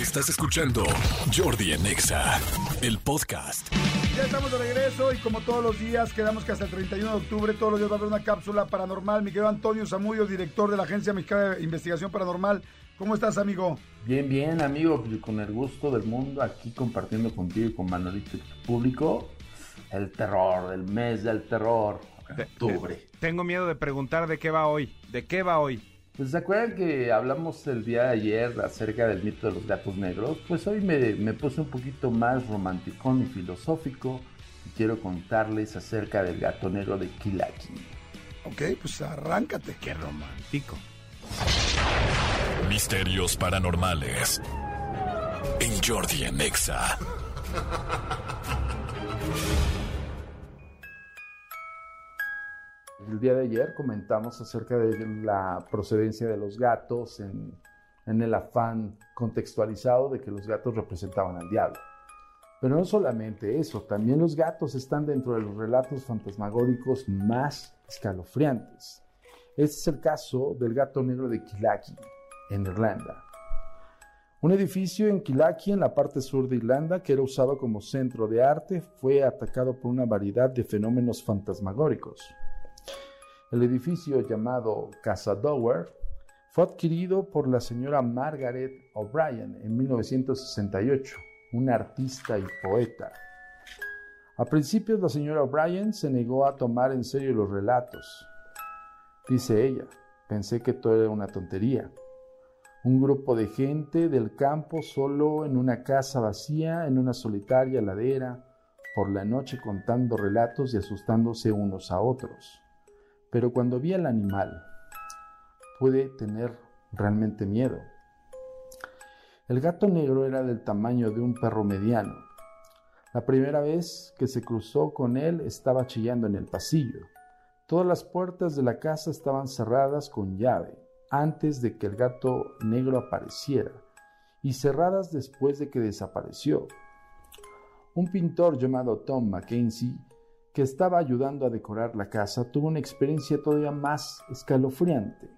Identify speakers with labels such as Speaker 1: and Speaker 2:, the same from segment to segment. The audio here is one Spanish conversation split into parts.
Speaker 1: Estás escuchando Jordi Anexa, el podcast.
Speaker 2: Ya estamos de regreso y como todos los días, quedamos que hasta el 31 de octubre, todos los días va a haber una cápsula paranormal. Mi querido Antonio Zamudio, director de la Agencia Mexicana de Investigación Paranormal. ¿Cómo estás, amigo?
Speaker 3: Bien, bien, amigo, con el gusto del mundo aquí compartiendo contigo y con Manolito y tu público el terror, el mes del terror, octubre.
Speaker 4: Tengo miedo de preguntar de qué va hoy. ¿De qué va hoy?
Speaker 3: Pues se acuerdan que hablamos el día de ayer acerca del mito de los gatos negros. Pues hoy me, me puse un poquito más romanticón y filosófico y quiero contarles acerca del gato negro de Kilaki.
Speaker 2: Ok, pues arráncate.
Speaker 4: Qué romántico.
Speaker 1: Misterios paranormales. En Jordi en
Speaker 3: El día de ayer comentamos acerca de la procedencia de los gatos en, el afán contextualizado de que los gatos representaban al diablo. Pero no solamente eso, también los gatos están dentro de los relatos fantasmagóricos más escalofriantes. Este es el caso del gato negro de Kilaki, en Irlanda. Un edificio en Kilaki, en la parte sur de Irlanda, que era usado como centro de arte, fue atacado por una variedad de fenómenos fantasmagóricos. El edificio llamado Casa Dower fue adquirido por la señora Margaret O'Brien en 1968, una artista y poeta. A principios la señora O'Brien se negó a tomar en serio los relatos. Dice ella, pensé que todo era una tontería. Un grupo de gente del campo solo en una casa vacía, en una solitaria ladera, por la noche contando relatos y asustándose unos a otros. Pero cuando vi al animal, pude tener realmente miedo. El gato negro era del tamaño de un perro mediano. La primera vez que se cruzó con él estaba chillando en el pasillo. Todas las puertas de la casa estaban cerradas con llave antes de que el gato negro apareciera y cerradas después de que desapareció. Un pintor llamado Tom Mackenzie que estaba ayudando a decorar la casa, tuvo una experiencia todavía más escalofriante.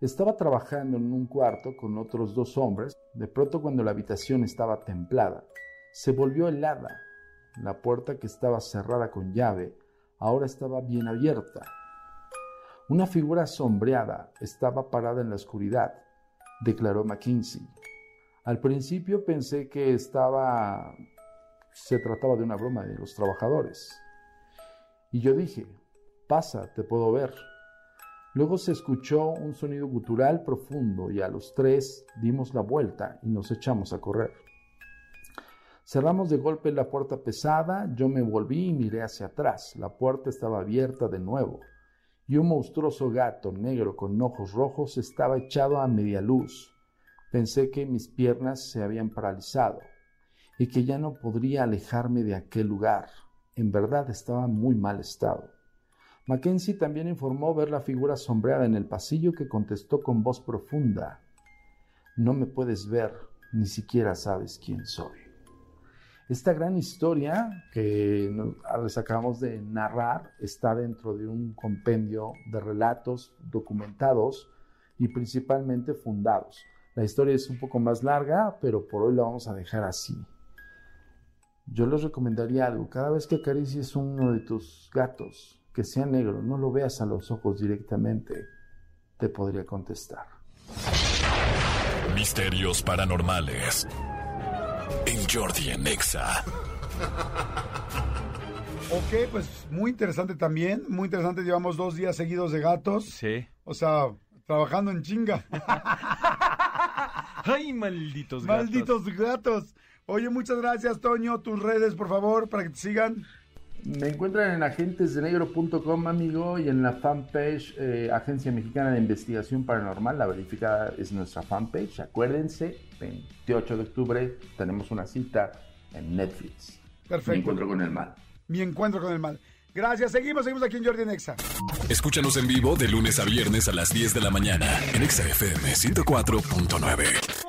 Speaker 3: Estaba trabajando en un cuarto con otros dos hombres. De pronto cuando la habitación estaba templada, se volvió helada. La puerta que estaba cerrada con llave ahora estaba bien abierta. Una figura sombreada estaba parada en la oscuridad, declaró McKinsey. Al principio pensé que estaba se trataba de una broma de los trabajadores. Y yo dije, pasa, te puedo ver. Luego se escuchó un sonido gutural profundo y a los tres dimos la vuelta y nos echamos a correr. Cerramos de golpe la puerta pesada, yo me volví y miré hacia atrás. La puerta estaba abierta de nuevo y un monstruoso gato negro con ojos rojos estaba echado a media luz. Pensé que mis piernas se habían paralizado y que ya no podría alejarme de aquel lugar. En verdad estaba muy mal estado. Mackenzie también informó ver la figura sombreada en el pasillo que contestó con voz profunda No me puedes ver, ni siquiera sabes quién soy. Esta gran historia que les acabamos de narrar está dentro de un compendio de relatos documentados y principalmente fundados. La historia es un poco más larga, pero por hoy la vamos a dejar así. Yo les recomendaría algo. Cada vez que acaricies uno de tus gatos, que sea negro, no lo veas a los ojos directamente, te podría contestar.
Speaker 1: Misterios paranormales. En Jordi en Exa.
Speaker 2: Ok, pues muy interesante también. Muy interesante. Llevamos dos días seguidos de gatos.
Speaker 4: Sí.
Speaker 2: O sea, trabajando en chinga.
Speaker 4: ¡Ay, malditos gatos!
Speaker 2: Malditos gatos. Oye, muchas gracias, Toño. Tus redes, por favor, para que te sigan.
Speaker 3: Me encuentran en agentesdenegro.com, amigo, y en la fanpage eh, Agencia Mexicana de Investigación Paranormal. La verificada es nuestra fanpage. Acuérdense, 28 de octubre tenemos una cita en Netflix.
Speaker 2: Perfecto.
Speaker 3: Mi encuentro con el mal.
Speaker 2: Mi encuentro con el mal. Gracias. Seguimos, seguimos aquí en Jordi Nexa.
Speaker 1: Escúchanos en vivo de lunes a viernes a las 10 de la mañana en XFM 104.9.